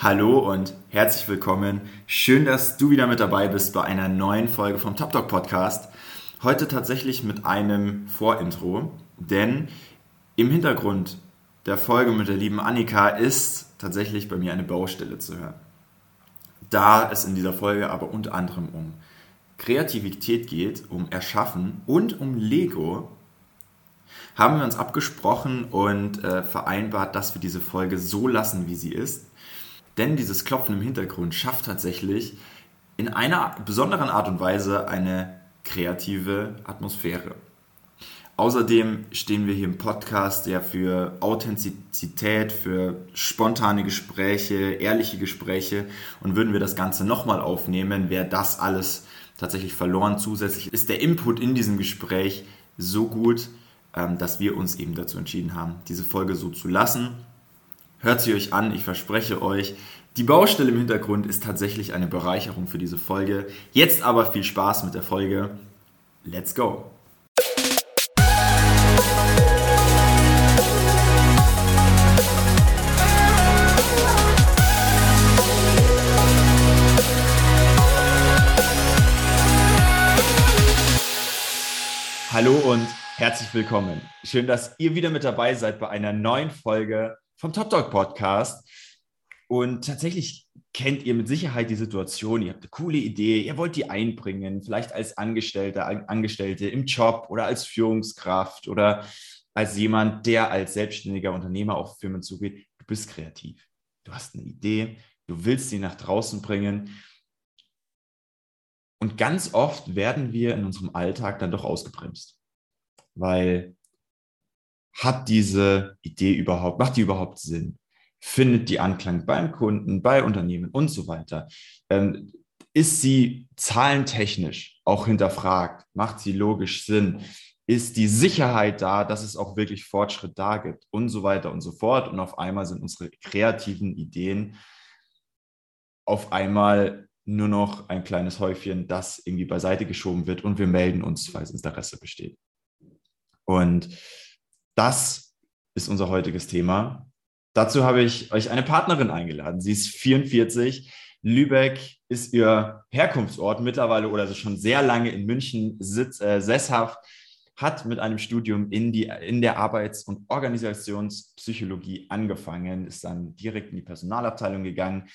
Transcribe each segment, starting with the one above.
Hallo und herzlich willkommen. Schön, dass du wieder mit dabei bist bei einer neuen Folge vom Top Dog Podcast. Heute tatsächlich mit einem Vorintro, denn im Hintergrund der Folge mit der lieben Annika ist tatsächlich bei mir eine Baustelle zu hören. Da es in dieser Folge aber unter anderem um Kreativität geht, um Erschaffen und um Lego, haben wir uns abgesprochen und äh, vereinbart, dass wir diese Folge so lassen, wie sie ist. Denn dieses Klopfen im Hintergrund schafft tatsächlich in einer besonderen Art und Weise eine kreative Atmosphäre. Außerdem stehen wir hier im Podcast ja für Authentizität, für spontane Gespräche, ehrliche Gespräche und würden wir das Ganze nochmal aufnehmen, wäre das alles tatsächlich verloren. Zusätzlich ist der Input in diesem Gespräch so gut, ähm, dass wir uns eben dazu entschieden haben, diese Folge so zu lassen. Hört sie euch an, ich verspreche euch, die Baustelle im Hintergrund ist tatsächlich eine Bereicherung für diese Folge. Jetzt aber viel Spaß mit der Folge. Let's go! Hallo und herzlich willkommen. Schön, dass ihr wieder mit dabei seid bei einer neuen Folge vom Top Dog Podcast. Und tatsächlich kennt ihr mit Sicherheit die Situation, ihr habt eine coole Idee, ihr wollt die einbringen, vielleicht als Angestellter, Angestellte im Job oder als Führungskraft oder als jemand, der als selbstständiger Unternehmer auf Firmen zugeht. Du bist kreativ. Du hast eine Idee, du willst sie nach draußen bringen. Und ganz oft werden wir in unserem Alltag dann doch ausgebremst, weil hat diese Idee überhaupt, macht die überhaupt Sinn? findet die Anklang beim Kunden, bei Unternehmen und so weiter? Ähm, ist sie zahlentechnisch auch hinterfragt? Macht sie logisch Sinn? Ist die Sicherheit da, dass es auch wirklich Fortschritt da gibt und so weiter und so fort? Und auf einmal sind unsere kreativen Ideen auf einmal nur noch ein kleines Häufchen, das irgendwie beiseite geschoben wird und wir melden uns, falls Interesse besteht. Und das ist unser heutiges Thema. Dazu habe ich euch eine Partnerin eingeladen. Sie ist 44. Lübeck ist ihr Herkunftsort mittlerweile oder also schon sehr lange in München sitz, äh, sesshaft, hat mit einem Studium in, die, in der Arbeits- und Organisationspsychologie angefangen, ist dann direkt in die Personalabteilung gegangen,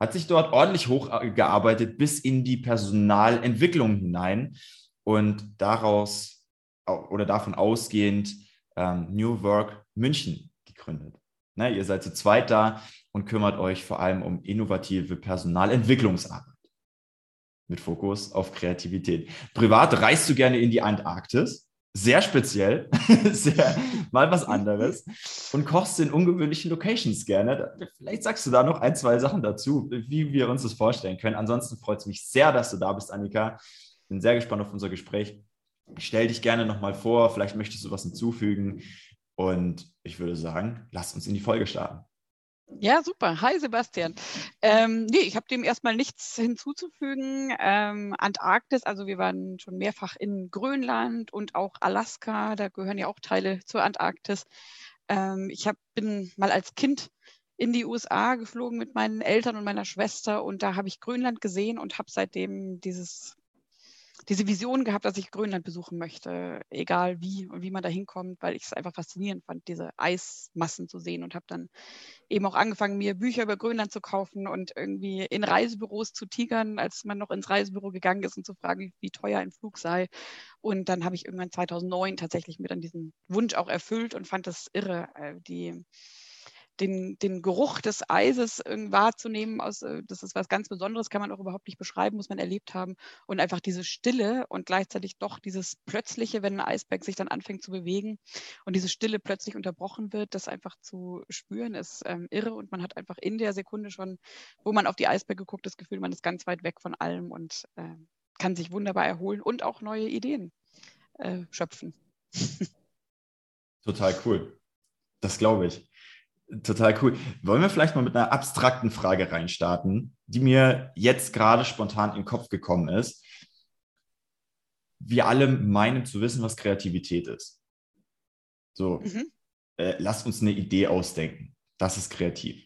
hat sich dort ordentlich hochgearbeitet bis in die Personalentwicklung hinein und daraus oder davon ausgehend ähm, New Work München gegründet. Ne, ihr seid zu zweit da und kümmert euch vor allem um innovative Personalentwicklungsarbeit mit Fokus auf Kreativität. Privat reist du gerne in die Antarktis, sehr speziell, sehr, mal was anderes und kochst in ungewöhnlichen Locations gerne. Vielleicht sagst du da noch ein, zwei Sachen dazu, wie wir uns das vorstellen können. Ansonsten freut es mich sehr, dass du da bist, Annika. Bin sehr gespannt auf unser Gespräch. Stell dich gerne nochmal vor, vielleicht möchtest du was hinzufügen. Und ich würde sagen, lasst uns in die Folge starten. Ja, super. Hi, Sebastian. Ähm, nee, ich habe dem erstmal nichts hinzuzufügen. Ähm, Antarktis, also wir waren schon mehrfach in Grönland und auch Alaska, da gehören ja auch Teile zur Antarktis. Ähm, ich hab, bin mal als Kind in die USA geflogen mit meinen Eltern und meiner Schwester und da habe ich Grönland gesehen und habe seitdem dieses diese Vision gehabt, dass ich Grönland besuchen möchte, egal wie und wie man da hinkommt, weil ich es einfach faszinierend fand, diese Eismassen zu sehen und habe dann eben auch angefangen, mir Bücher über Grönland zu kaufen und irgendwie in Reisebüros zu tigern, als man noch ins Reisebüro gegangen ist und zu fragen, wie, teuer ein Flug sei. Und dann habe ich irgendwann 2009 tatsächlich mir dann diesen Wunsch auch erfüllt und fand das irre, äh, die den, den Geruch des Eises wahrzunehmen, aus, äh, das ist was ganz Besonderes, kann man auch überhaupt nicht beschreiben, muss man erlebt haben. Und einfach diese Stille und gleichzeitig doch dieses Plötzliche, wenn ein Eisberg sich dann anfängt zu bewegen und diese Stille plötzlich unterbrochen wird, das einfach zu spüren, ist ähm, irre. Und man hat einfach in der Sekunde schon, wo man auf die Eisberge guckt, das Gefühl, man ist ganz weit weg von allem und äh, kann sich wunderbar erholen und auch neue Ideen äh, schöpfen. Total cool. Das glaube ich. Total cool. Wollen wir vielleicht mal mit einer abstrakten Frage reinstarten, die mir jetzt gerade spontan in den Kopf gekommen ist. Wir alle meinen zu wissen, was Kreativität ist. So, mhm. äh, lasst uns eine Idee ausdenken. Das ist kreativ.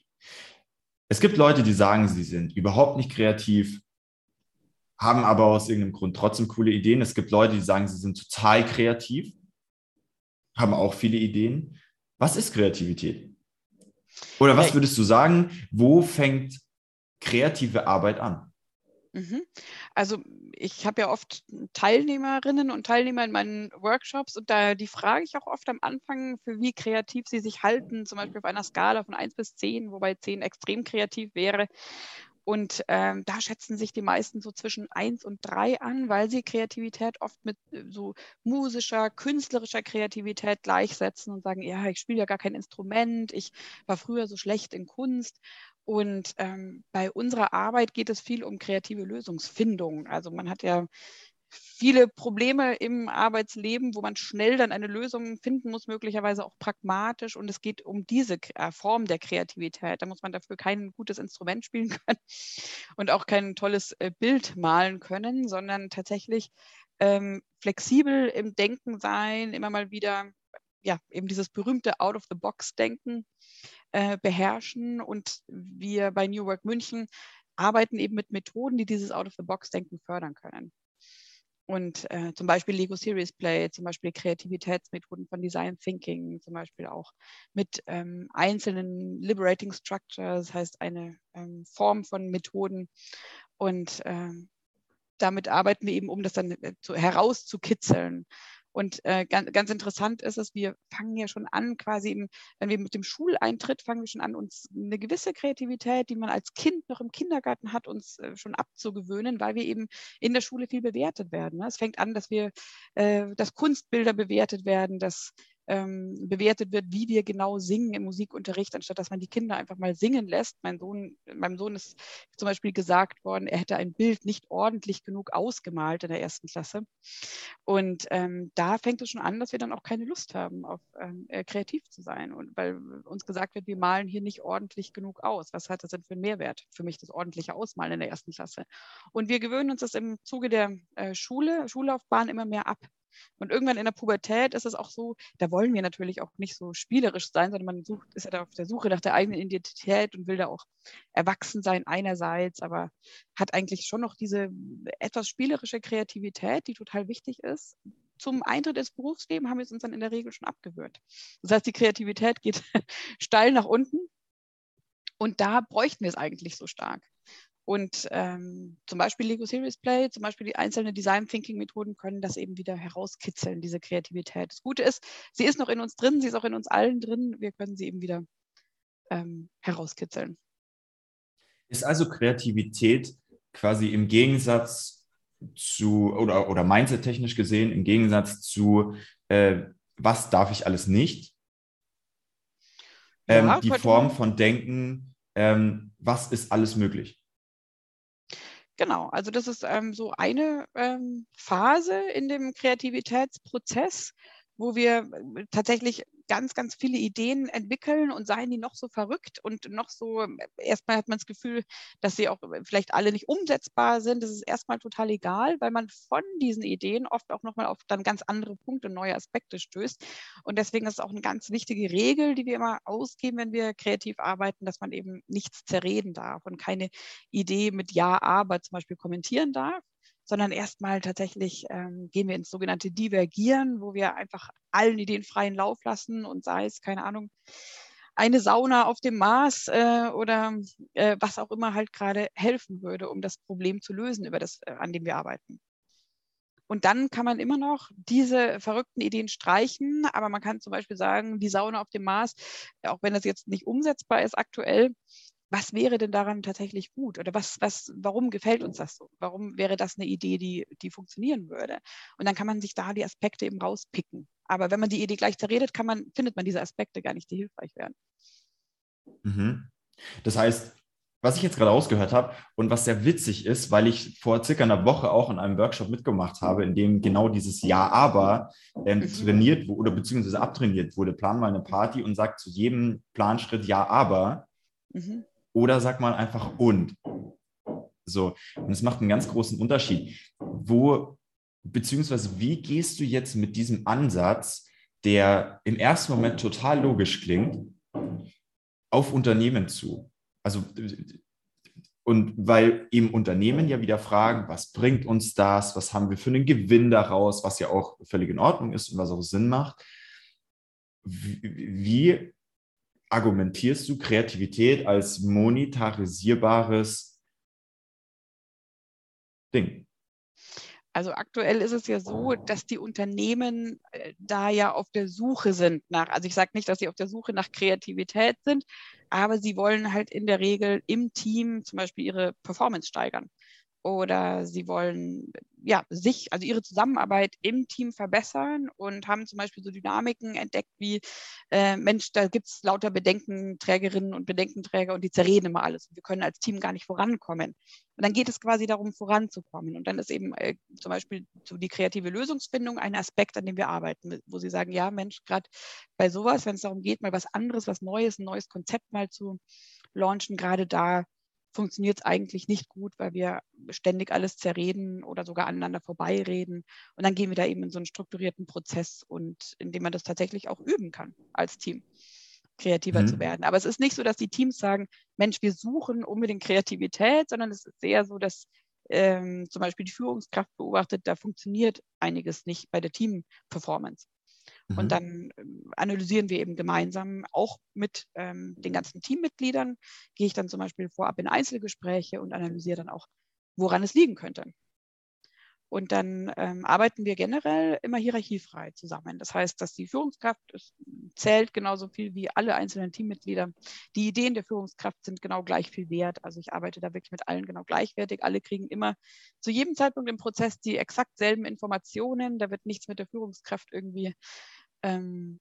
Es gibt Leute, die sagen, sie sind überhaupt nicht kreativ, haben aber aus irgendeinem Grund trotzdem coole Ideen. Es gibt Leute, die sagen, sie sind total kreativ, haben auch viele Ideen. Was ist Kreativität? Oder was würdest du sagen, wo fängt kreative Arbeit an? Mhm. Also ich habe ja oft Teilnehmerinnen und Teilnehmer in meinen Workshops und da die frage ich auch oft am Anfang, für wie kreativ sie sich halten, zum Beispiel auf einer Skala von 1 bis 10, wobei 10 extrem kreativ wäre. Und ähm, da schätzen sich die meisten so zwischen 1 und 3 an, weil sie Kreativität oft mit äh, so musischer, künstlerischer Kreativität gleichsetzen und sagen, ja, ich spiele ja gar kein Instrument, ich war früher so schlecht in Kunst. Und ähm, bei unserer Arbeit geht es viel um kreative Lösungsfindung. Also man hat ja viele Probleme im Arbeitsleben, wo man schnell dann eine Lösung finden muss, möglicherweise auch pragmatisch. Und es geht um diese äh, Form der Kreativität. Da muss man dafür kein gutes Instrument spielen können und auch kein tolles äh, Bild malen können, sondern tatsächlich ähm, flexibel im Denken sein, immer mal wieder ja, eben dieses berühmte Out-of-the-Box-Denken äh, beherrschen. Und wir bei New Work München arbeiten eben mit Methoden, die dieses Out-of-the-Box-Denken fördern können. Und äh, zum Beispiel Lego Series Play, zum Beispiel Kreativitätsmethoden von Design Thinking, zum Beispiel auch mit ähm, einzelnen Liberating Structures, das heißt eine ähm, Form von Methoden. Und ähm, damit arbeiten wir eben, um das dann äh, zu, herauszukitzeln. Und äh, ganz, ganz interessant ist es, wir fangen ja schon an, quasi, im, wenn wir mit dem Schuleintritt fangen wir schon an, uns eine gewisse Kreativität, die man als Kind noch im Kindergarten hat, uns äh, schon abzugewöhnen, weil wir eben in der Schule viel bewertet werden. Ne? Es fängt an, dass wir, äh, dass Kunstbilder bewertet werden, dass ähm, bewertet wird, wie wir genau singen im Musikunterricht, anstatt dass man die Kinder einfach mal singen lässt. Mein Sohn, meinem Sohn ist zum Beispiel gesagt worden, er hätte ein Bild nicht ordentlich genug ausgemalt in der ersten Klasse. Und ähm, da fängt es schon an, dass wir dann auch keine Lust haben, auf ähm, äh, kreativ zu sein. Und weil uns gesagt wird, wir malen hier nicht ordentlich genug aus. Was hat das denn für einen Mehrwert für mich, das ordentliche Ausmalen in der ersten Klasse? Und wir gewöhnen uns das im Zuge der äh, Schule, Schullaufbahn immer mehr ab. Und irgendwann in der Pubertät ist es auch so, da wollen wir natürlich auch nicht so spielerisch sein, sondern man sucht, ist ja da auf der Suche nach der eigenen Identität und will da auch erwachsen sein einerseits, aber hat eigentlich schon noch diese etwas spielerische Kreativität, die total wichtig ist. Zum Eintritt ins Berufsleben haben wir es uns dann in der Regel schon abgewöhnt. Das heißt, die Kreativität geht steil nach unten und da bräuchten wir es eigentlich so stark. Und ähm, zum Beispiel Lego Series Play, zum Beispiel die einzelnen Design Thinking Methoden können das eben wieder herauskitzeln, diese Kreativität. Das Gute ist, sie ist noch in uns drin, sie ist auch in uns allen drin. Wir können sie eben wieder ähm, herauskitzeln. Ist also Kreativität quasi im Gegensatz zu, oder, oder mindset-technisch gesehen, im Gegensatz zu, äh, was darf ich alles nicht? Ähm, ja, die Form von Denken, ähm, was ist alles möglich? Genau, also das ist ähm, so eine ähm, Phase in dem Kreativitätsprozess, wo wir äh, tatsächlich ganz, ganz viele Ideen entwickeln und seien die noch so verrückt und noch so, erstmal hat man das Gefühl, dass sie auch vielleicht alle nicht umsetzbar sind. Das ist erstmal total egal, weil man von diesen Ideen oft auch nochmal auf dann ganz andere Punkte, neue Aspekte stößt. Und deswegen ist es auch eine ganz wichtige Regel, die wir immer ausgeben, wenn wir kreativ arbeiten, dass man eben nichts zerreden darf und keine Idee mit Ja, aber zum Beispiel kommentieren darf sondern erstmal tatsächlich ähm, gehen wir ins sogenannte Divergieren, wo wir einfach allen Ideen freien Lauf lassen und sei es, keine Ahnung, eine Sauna auf dem Mars äh, oder äh, was auch immer halt gerade helfen würde, um das Problem zu lösen, über das, äh, an dem wir arbeiten. Und dann kann man immer noch diese verrückten Ideen streichen, aber man kann zum Beispiel sagen, die Sauna auf dem Mars, auch wenn das jetzt nicht umsetzbar ist aktuell, was wäre denn daran tatsächlich gut? Oder was, was, warum gefällt uns das so? Warum wäre das eine Idee, die, die funktionieren würde? Und dann kann man sich da die Aspekte eben rauspicken. Aber wenn man die Idee gleich zerredet, kann man, findet man diese Aspekte gar nicht, die hilfreich werden. Mhm. Das heißt, was ich jetzt gerade ausgehört habe und was sehr witzig ist, weil ich vor circa einer Woche auch in einem Workshop mitgemacht habe, in dem genau dieses Ja, aber ähm, mhm. trainiert wurde oder beziehungsweise abtrainiert wurde. Plan mal eine Party und sagt zu jedem Planschritt Ja, aber. Mhm. Oder sag mal einfach und. So, und es macht einen ganz großen Unterschied. Wo, beziehungsweise wie gehst du jetzt mit diesem Ansatz, der im ersten Moment total logisch klingt, auf Unternehmen zu? also und weil eben Unternehmen ja wieder fragen, was bringt uns das, was haben wir für einen Gewinn daraus, was ja auch völlig in Ordnung ist und was auch Sinn macht. Wie, wie argumentierst du Kreativität als monetarisierbares Ding? Also aktuell ist es ja so, dass die Unternehmen äh, da ja auf der Suche sind nach, also ich sage nicht, dass sie auf der Suche nach Kreativität sind, aber sie wollen halt in der Regel im Team zum Beispiel ihre Performance steigern oder sie wollen ja sich, also ihre Zusammenarbeit im Team verbessern und haben zum Beispiel so Dynamiken entdeckt wie äh, Mensch, da gibt es lauter Bedenkenträgerinnen und Bedenkenträger und die zerreden immer alles. Wir können als Team gar nicht vorankommen. Und dann geht es quasi darum, voranzukommen. Und dann ist eben äh, zum Beispiel so die kreative Lösungsfindung ein Aspekt, an dem wir arbeiten, wo sie sagen, ja Mensch, gerade bei sowas, wenn es darum geht, mal was anderes, was Neues, ein neues Konzept mal zu launchen, gerade da funktioniert es eigentlich nicht gut, weil wir ständig alles zerreden oder sogar aneinander vorbeireden. Und dann gehen wir da eben in so einen strukturierten Prozess und indem man das tatsächlich auch üben kann als Team, kreativer mhm. zu werden. Aber es ist nicht so, dass die Teams sagen, Mensch, wir suchen unbedingt Kreativität, sondern es ist eher so, dass ähm, zum Beispiel die Führungskraft beobachtet, da funktioniert einiges nicht bei der Team-Performance. Und mhm. dann ähm, analysieren wir eben gemeinsam auch mit ähm, den ganzen Teammitgliedern, gehe ich dann zum Beispiel vorab in Einzelgespräche und analysiere dann auch, woran es liegen könnte. Und dann ähm, arbeiten wir generell immer hierarchiefrei zusammen. Das heißt, dass die Führungskraft zählt genauso viel wie alle einzelnen Teammitglieder. Die Ideen der Führungskraft sind genau gleich viel wert. Also ich arbeite da wirklich mit allen genau gleichwertig. Alle kriegen immer zu jedem Zeitpunkt im Prozess die exakt selben Informationen. Da wird nichts mit der Führungskraft irgendwie ähm,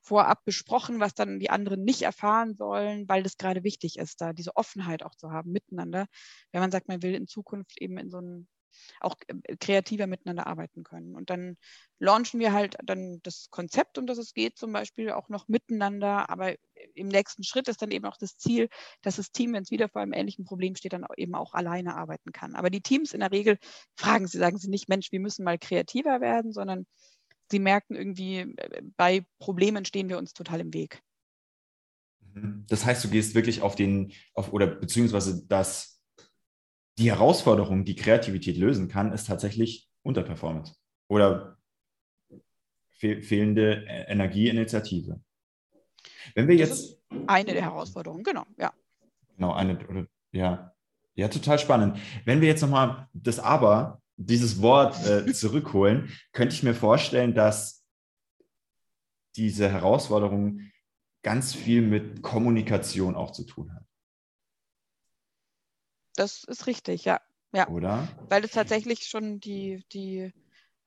vorab besprochen, was dann die anderen nicht erfahren sollen, weil das gerade wichtig ist, da diese Offenheit auch zu haben miteinander. Wenn man sagt, man will in Zukunft eben in so einem auch äh, kreativer miteinander arbeiten können. Und dann launchen wir halt dann das Konzept, um das es geht, zum Beispiel auch noch miteinander. Aber im nächsten Schritt ist dann eben auch das Ziel, dass das Team, wenn es wieder vor einem ähnlichen Problem steht, dann eben auch alleine arbeiten kann. Aber die Teams in der Regel fragen sie, sagen sie nicht, Mensch, wir müssen mal kreativer werden, sondern sie merken irgendwie, äh, bei Problemen stehen wir uns total im Weg. Mhm. Das heißt, du gehst wirklich auf den, auf, oder beziehungsweise das, die Herausforderung, die Kreativität lösen kann, ist tatsächlich Unterperformance oder fe fehlende e-, Energieinitiative. Wenn wir jetzt. eine der Herausforderungen, genau, ja. Genau, eine, oder, ja. Ja, total spannend. Wenn wir jetzt nochmal das Aber dieses Wort äh, zurückholen, könnte ich mir vorstellen, dass diese Herausforderung ganz viel mit Kommunikation auch zu tun hat. Das ist richtig, ja. ja. Oder? Weil es tatsächlich schon die, die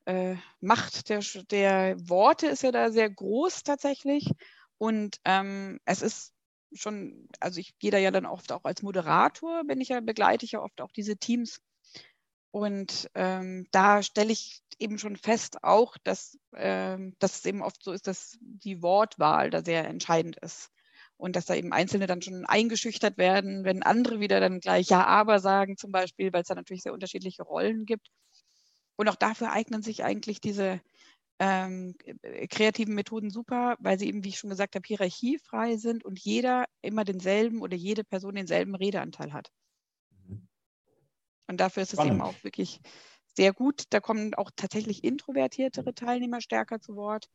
äh, Macht der, der Worte ist ja da sehr groß tatsächlich. Und ähm, es ist schon, also ich gehe da ja dann oft auch als Moderator, bin ich ja, begleite ich ja oft auch diese Teams und ähm, da stelle ich eben schon fest auch, dass, ähm, dass es eben oft so ist, dass die Wortwahl da sehr entscheidend ist. Und dass da eben Einzelne dann schon eingeschüchtert werden, wenn andere wieder dann gleich Ja, aber sagen zum Beispiel, weil es da natürlich sehr unterschiedliche Rollen gibt. Und auch dafür eignen sich eigentlich diese ähm, kreativen Methoden super, weil sie eben, wie ich schon gesagt habe, hierarchiefrei sind und jeder immer denselben oder jede Person denselben Redeanteil hat. Und dafür ist Spannend. es eben auch wirklich sehr gut. Da kommen auch tatsächlich introvertiertere Teilnehmer stärker zu Wort.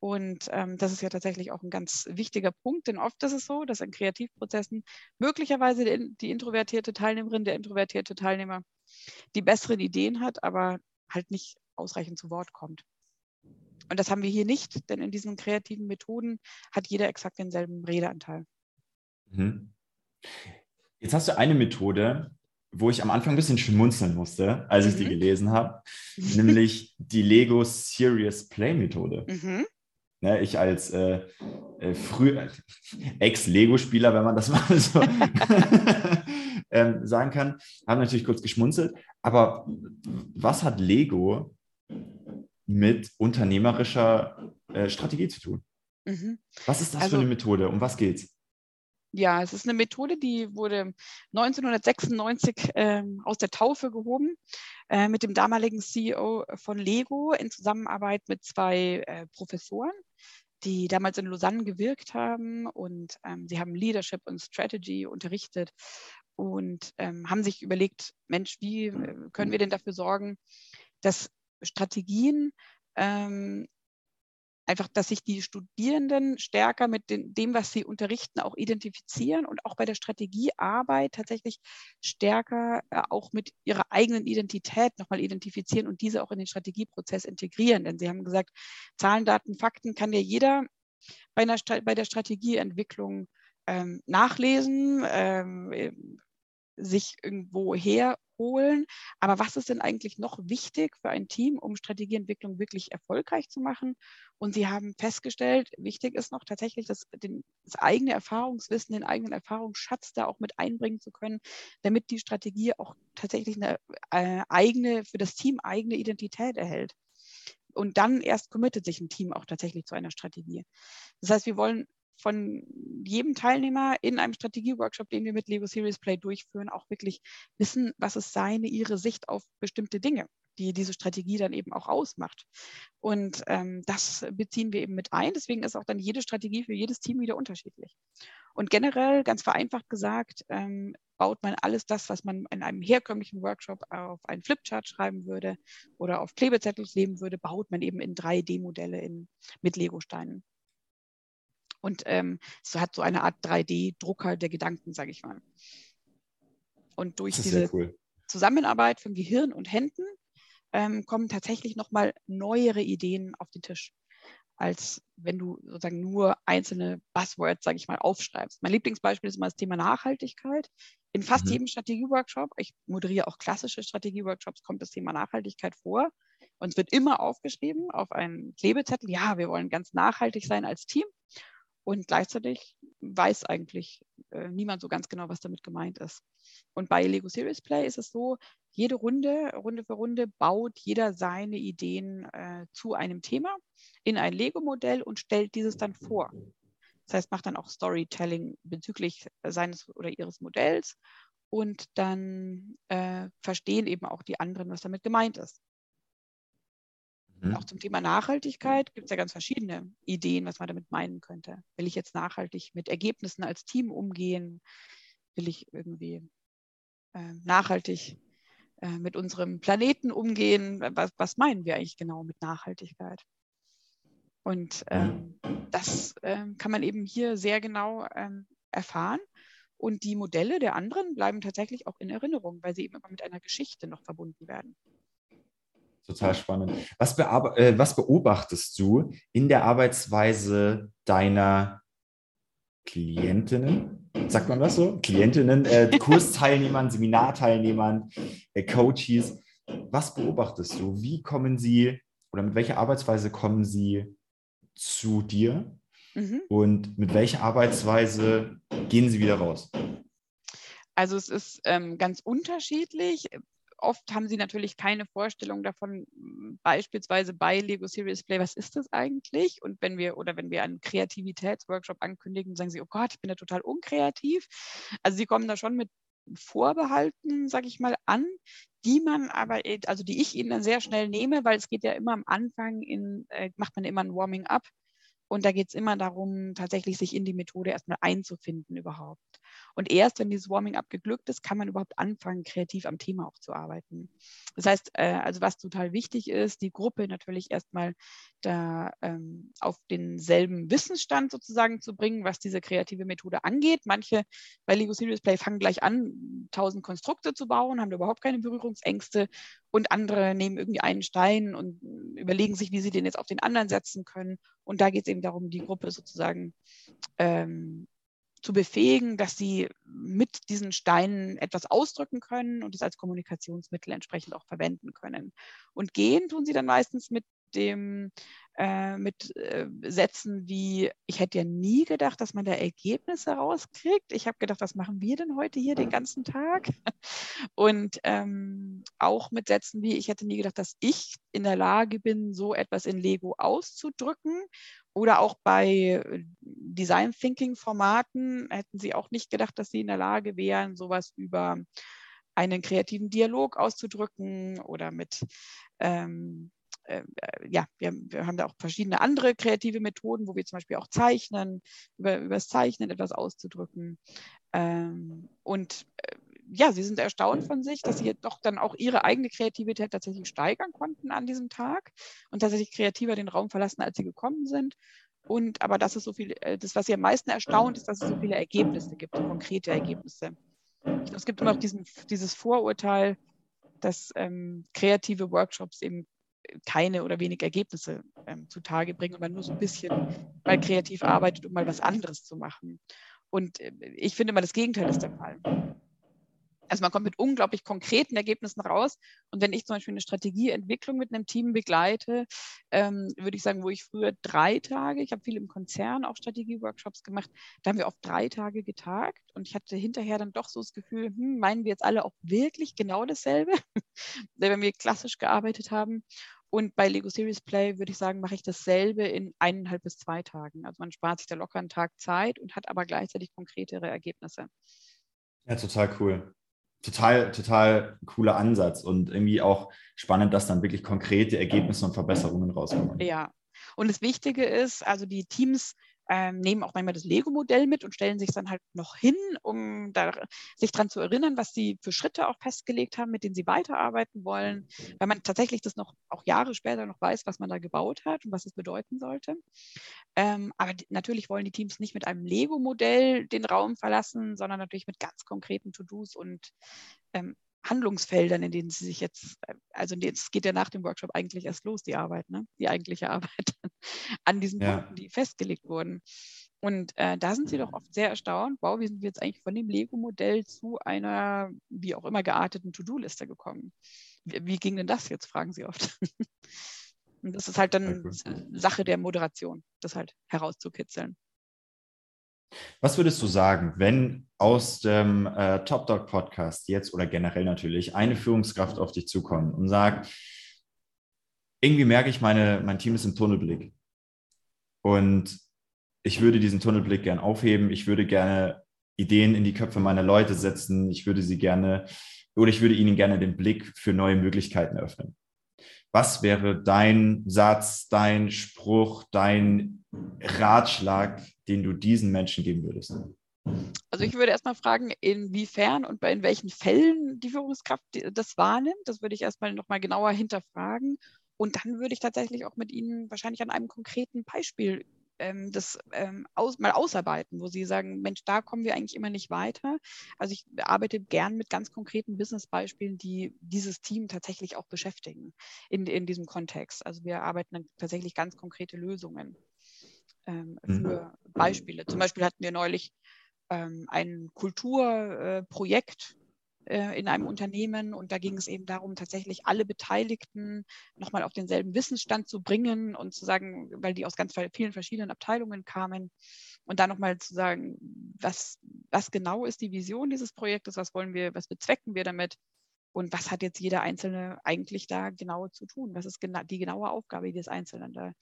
Und ähm, das ist ja tatsächlich auch ein ganz wichtiger Punkt, denn oft ist es so, dass in Kreativprozessen möglicherweise die, die introvertierte Teilnehmerin, der introvertierte Teilnehmer die besseren Ideen hat, aber halt nicht ausreichend zu Wort kommt. Und das haben wir hier nicht, denn in diesen kreativen Methoden hat jeder exakt denselben Redeanteil. Mhm. Jetzt hast du eine Methode, wo ich am Anfang ein bisschen schmunzeln musste, als ich die mhm. gelesen habe, nämlich die Lego Serious Play Methode. Mhm. Ne, ich als äh, äh, früh Ex-Lego-Spieler, wenn man das mal so ähm, sagen kann, habe natürlich kurz geschmunzelt. Aber was hat Lego mit unternehmerischer äh, Strategie zu tun? Mhm. Was ist das also, für eine Methode? Um was geht's? Ja, es ist eine Methode, die wurde 1996 äh, aus der Taufe gehoben äh, mit dem damaligen CEO von Lego in Zusammenarbeit mit zwei äh, Professoren, die damals in Lausanne gewirkt haben und ähm, sie haben Leadership und Strategy unterrichtet und ähm, haben sich überlegt, Mensch, wie äh, können wir denn dafür sorgen, dass Strategien ähm, einfach, dass sich die Studierenden stärker mit dem, was sie unterrichten, auch identifizieren und auch bei der Strategiearbeit tatsächlich stärker äh, auch mit ihrer eigenen Identität nochmal identifizieren und diese auch in den Strategieprozess integrieren. Denn sie haben gesagt, Zahlen, Daten, Fakten kann ja jeder bei, einer, bei der Strategieentwicklung ähm, nachlesen, ähm, sich irgendwo herholen. Aber was ist denn eigentlich noch wichtig für ein Team, um Strategieentwicklung wirklich erfolgreich zu machen? Und sie haben festgestellt, wichtig ist noch tatsächlich das, den, das eigene Erfahrungswissen, den eigenen Erfahrungsschatz da auch mit einbringen zu können, damit die Strategie auch tatsächlich eine äh, eigene, für das Team eigene Identität erhält. Und dann erst committet sich ein Team auch tatsächlich zu einer Strategie. Das heißt, wir wollen von jedem Teilnehmer in einem Strategieworkshop, den wir mit Lego Series Play durchführen, auch wirklich wissen, was ist seine, ihre Sicht auf bestimmte Dinge, die diese Strategie dann eben auch ausmacht. Und ähm, das beziehen wir eben mit ein. Deswegen ist auch dann jede Strategie für jedes Team wieder unterschiedlich. Und generell, ganz vereinfacht gesagt, ähm, baut man alles das, was man in einem herkömmlichen Workshop auf einen Flipchart schreiben würde oder auf Klebezettel kleben würde, baut man eben in 3D-Modelle mit Lego-Steinen. Und ähm, es hat so eine Art 3D-Drucker der Gedanken, sage ich mal. Und durch diese cool. Zusammenarbeit von Gehirn und Händen ähm, kommen tatsächlich nochmal neuere Ideen auf den Tisch, als wenn du sozusagen nur einzelne Buzzwords, sage ich mal, aufschreibst. Mein Lieblingsbeispiel ist immer das Thema Nachhaltigkeit. In fast mhm. jedem Strategieworkshop, ich moderiere auch klassische Strategieworkshops, kommt das Thema Nachhaltigkeit vor. Und es wird immer aufgeschrieben auf einen Klebezettel, ja, wir wollen ganz nachhaltig sein als Team. Und gleichzeitig weiß eigentlich äh, niemand so ganz genau, was damit gemeint ist. Und bei Lego Series Play ist es so, jede Runde, Runde für Runde, baut jeder seine Ideen äh, zu einem Thema in ein Lego-Modell und stellt dieses dann vor. Das heißt, macht dann auch Storytelling bezüglich seines oder ihres Modells und dann äh, verstehen eben auch die anderen, was damit gemeint ist. Mhm. Auch zum Thema Nachhaltigkeit gibt es ja ganz verschiedene Ideen, was man damit meinen könnte. Will ich jetzt nachhaltig mit Ergebnissen als Team umgehen? Will ich irgendwie äh, nachhaltig äh, mit unserem Planeten umgehen? Was, was, meinen wir eigentlich genau mit Nachhaltigkeit? Und ähm, das ähm, kann man eben hier sehr genau ähm, erfahren. Und die Modelle der anderen bleiben tatsächlich auch in Erinnerung, weil sie eben immer mit einer Geschichte noch verbunden werden. Total spannend. Was, äh, was, beobachtest du in der Arbeitsweise deiner Klientinnen? Sagt man das so? Klientinnen, äh, Kursteilnehmern, Seminarteilnehmern, äh, Coaches. Was beobachtest du? Wie kommen sie oder mit welcher Arbeitsweise kommen sie zu dir? Mhm. Und mit welcher Arbeitsweise gehen sie wieder raus? Also es ist ähm, ganz unterschiedlich oft haben sie natürlich keine Vorstellung davon, beispielsweise bei Lego Serious Play, was ist das eigentlich? Und wenn wir oder wenn wir einen Kreativitätsworkshop ankündigen, sagen sie, oh Gott, ich bin da total unkreativ. Also sie kommen da schon mit Vorbehalten, sage ich mal, an, die man aber, also die ich ihnen dann sehr schnell nehme, weil es geht ja immer am Anfang in, äh, macht man immer ein Warming up. Und da geht es immer darum, tatsächlich sich in die Methode erstmal einzufinden überhaupt. Und erst wenn dieses Warming-up geglückt ist, kann man überhaupt anfangen, kreativ am Thema auch zu arbeiten. Das heißt, äh, also was total wichtig ist, die Gruppe natürlich erstmal da ähm, auf denselben Wissensstand sozusagen zu bringen, was diese kreative Methode angeht. Manche bei Lego Serious Play fangen gleich an, tausend Konstrukte zu bauen, haben da überhaupt keine Berührungsängste und andere nehmen irgendwie einen Stein und überlegen sich, wie sie den jetzt auf den anderen setzen können. Und da geht es eben darum, die Gruppe sozusagen ähm, zu befähigen, dass sie mit diesen Steinen etwas ausdrücken können und es als Kommunikationsmittel entsprechend auch verwenden können. Und gehen tun sie dann meistens mit dem äh, mit äh, Sätzen wie, ich hätte ja nie gedacht, dass man da Ergebnisse rauskriegt. Ich habe gedacht, was machen wir denn heute hier den ganzen Tag? Und ähm, auch mit Sätzen wie, ich hätte nie gedacht, dass ich in der Lage bin, so etwas in Lego auszudrücken. Oder auch bei äh, Design Thinking Formaten hätten sie auch nicht gedacht, dass sie in der Lage wären, sowas über einen kreativen Dialog auszudrücken oder mit ähm, äh, ja, wir, wir, haben da auch verschiedene andere kreative Methoden, wo wir zum Beispiel auch zeichnen, über, über das Zeichnen etwas auszudrücken. Ähm, und äh, ja, sie sind erstaunt von sich, dass sie doch dann auch ihre eigene Kreativität tatsächlich steigern konnten an diesem Tag und tatsächlich kreativer den Raum verlassen, als sie gekommen sind. Und aber dass es so viel, äh, das, was sie am meisten erstaunt, ist, dass es so viele Ergebnisse gibt, konkrete Ergebnisse. Es gibt immer noch diesen, dieses Vorurteil, dass ähm, kreative Workshops eben keine oder wenig Ergebnisse ähm, zutage bringen und man nur so ein bisschen mal kreativ arbeitet, um mal was anderes zu machen. Und äh, ich finde mal, das Gegenteil ist der Fall. Also man kommt mit unglaublich konkreten Ergebnissen raus. Und wenn ich zum Beispiel eine Strategieentwicklung mit einem Team begleite, ähm, würde ich sagen, wo ich früher drei Tage, ich habe viel im Konzern auch Strategieworkshops gemacht, da haben wir oft drei Tage getagt. Und ich hatte hinterher dann doch so das Gefühl, hm, meinen wir jetzt alle auch wirklich genau dasselbe, wenn wir klassisch gearbeitet haben. Und bei Lego Series Play würde ich sagen, mache ich dasselbe in eineinhalb bis zwei Tagen. Also man spart sich da locker einen Tag Zeit und hat aber gleichzeitig konkretere Ergebnisse. Ja, total cool total, total cooler Ansatz und irgendwie auch spannend, dass dann wirklich konkrete Ergebnisse und Verbesserungen rauskommen. Ja. Und das Wichtige ist, also die Teams ähm, nehmen auch manchmal das Lego-Modell mit und stellen sich dann halt noch hin, um da, sich daran zu erinnern, was sie für Schritte auch festgelegt haben, mit denen sie weiterarbeiten wollen, weil man tatsächlich das noch auch Jahre später noch weiß, was man da gebaut hat und was es bedeuten sollte. Ähm, aber die, natürlich wollen die Teams nicht mit einem Lego-Modell den Raum verlassen, sondern natürlich mit ganz konkreten To-Dos und ähm, Handlungsfeldern, in denen sie sich jetzt, also es geht ja nach dem Workshop eigentlich erst los, die Arbeit, ne? die eigentliche Arbeit an diesen ja. Punkten, die festgelegt wurden. Und äh, da sind sie doch oft sehr erstaunt, wow, wie sind wir jetzt eigentlich von dem Lego-Modell zu einer, wie auch immer, gearteten To-Do-Liste gekommen? Wie, wie, ging denn das jetzt, fragen sie oft. Und das ist halt dann Sache der Moderation, das halt herauszukitzeln. Was würdest du sagen, wenn aus dem äh, Top Dog Podcast jetzt oder generell natürlich eine Führungskraft auf dich zukommt und sagt, irgendwie merke ich, meine, mein Team ist im Tunnelblick und ich würde diesen Tunnelblick gern aufheben, ich würde gerne Ideen in die Köpfe meiner Leute setzen, ich würde sie gerne oder ich würde ihnen gerne den Blick für neue Möglichkeiten öffnen. Was wäre dein Satz, dein Spruch, dein Ratschlag, den du diesen Menschen geben würdest? Also ich würde erstmal fragen, inwiefern und bei in welchen Fällen die Führungskraft das wahrnimmt. Das würde ich erstmal nochmal genauer hinterfragen. Und dann würde ich tatsächlich auch mit Ihnen wahrscheinlich an einem konkreten Beispiel ähm, das ähm, aus, mal ausarbeiten, wo sie sagen, Mensch, da kommen wir eigentlich immer nicht weiter. Also ich arbeite gern mit ganz konkreten Business-Beispielen, die dieses Team tatsächlich auch beschäftigen in, in diesem Kontext. Also wir arbeiten dann tatsächlich ganz konkrete Lösungen ähm, mhm. für mhm. Beispiele. Zum Beispiel hatten wir neulich ähm, ein Kulturprojekt äh, in einem Unternehmen. Und da ging es eben darum, tatsächlich alle Beteiligten nochmal auf denselben Wissensstand zu bringen und zu sagen, weil die aus ganz vielen verschiedenen Abteilungen kamen. Und dann nochmal zu sagen, was, was genau ist die Vision dieses Projektes, was wollen wir, was bezwecken wir damit und was hat jetzt jeder Einzelne eigentlich da genau zu tun? Was ist gena die genaue Aufgabe des Einzelnen? Da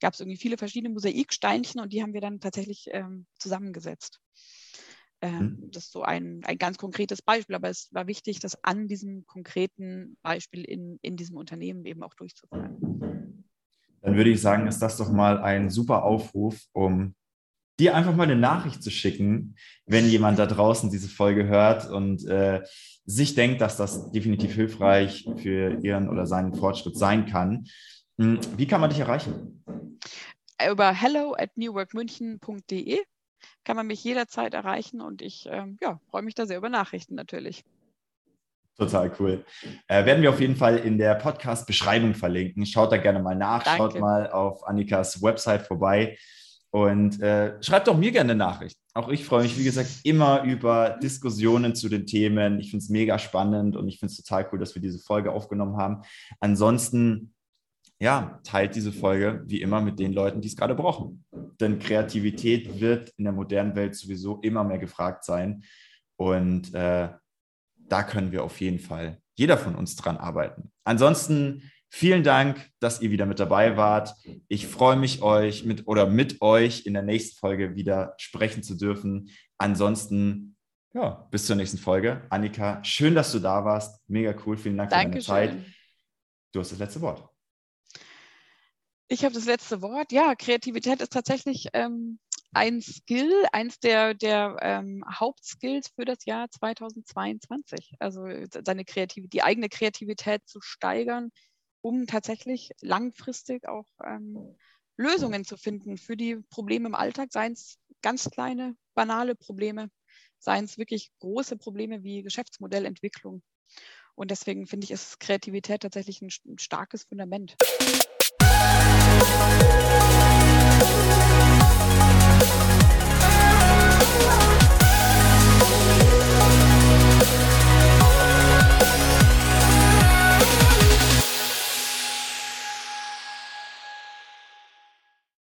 gab es irgendwie viele verschiedene Mosaiksteinchen und die haben wir dann tatsächlich ähm, zusammengesetzt. Ähm, mhm. Das ist so ein, ein ganz konkretes Beispiel, aber es war wichtig, das an diesem konkreten Beispiel in, in diesem Unternehmen eben auch durchzuführen. Dann würde ich sagen, ist das doch mal ein super Aufruf, um dir einfach mal eine Nachricht zu schicken, wenn jemand da draußen diese Folge hört und äh, sich denkt, dass das definitiv hilfreich für ihren oder seinen Fortschritt sein kann. Hm, wie kann man dich erreichen? Über hello at newworkmünchen.de kann man mich jederzeit erreichen und ich ähm, ja, freue mich da sehr über Nachrichten natürlich. Total cool. Äh, werden wir auf jeden Fall in der Podcast-Beschreibung verlinken. Schaut da gerne mal nach, Danke. schaut mal auf Annikas Website vorbei und äh, schreibt auch mir gerne eine Nachricht. Auch ich freue mich, wie gesagt, immer über Diskussionen zu den Themen. Ich finde es mega spannend und ich finde es total cool, dass wir diese Folge aufgenommen haben. Ansonsten ja, teilt diese Folge wie immer mit den Leuten, die es gerade brauchen. Denn Kreativität wird in der modernen Welt sowieso immer mehr gefragt sein. Und äh, da können wir auf jeden Fall jeder von uns dran arbeiten. Ansonsten vielen Dank, dass ihr wieder mit dabei wart. Ich freue mich, euch mit oder mit euch in der nächsten Folge wieder sprechen zu dürfen. Ansonsten, ja, bis zur nächsten Folge. Annika, schön, dass du da warst. Mega cool. Vielen Dank für Dankeschön. deine Zeit. Du hast das letzte Wort. Ich habe das letzte Wort. Ja, Kreativität ist tatsächlich ähm, ein Skill, eins der, der ähm, Hauptskills für das Jahr 2022. Also seine Kreativität, die eigene Kreativität zu steigern, um tatsächlich langfristig auch ähm, Lösungen zu finden für die Probleme im Alltag, seien es ganz kleine, banale Probleme, seien es wirklich große Probleme wie Geschäftsmodellentwicklung. Und deswegen finde ich, ist Kreativität tatsächlich ein, starkes Fundament. Música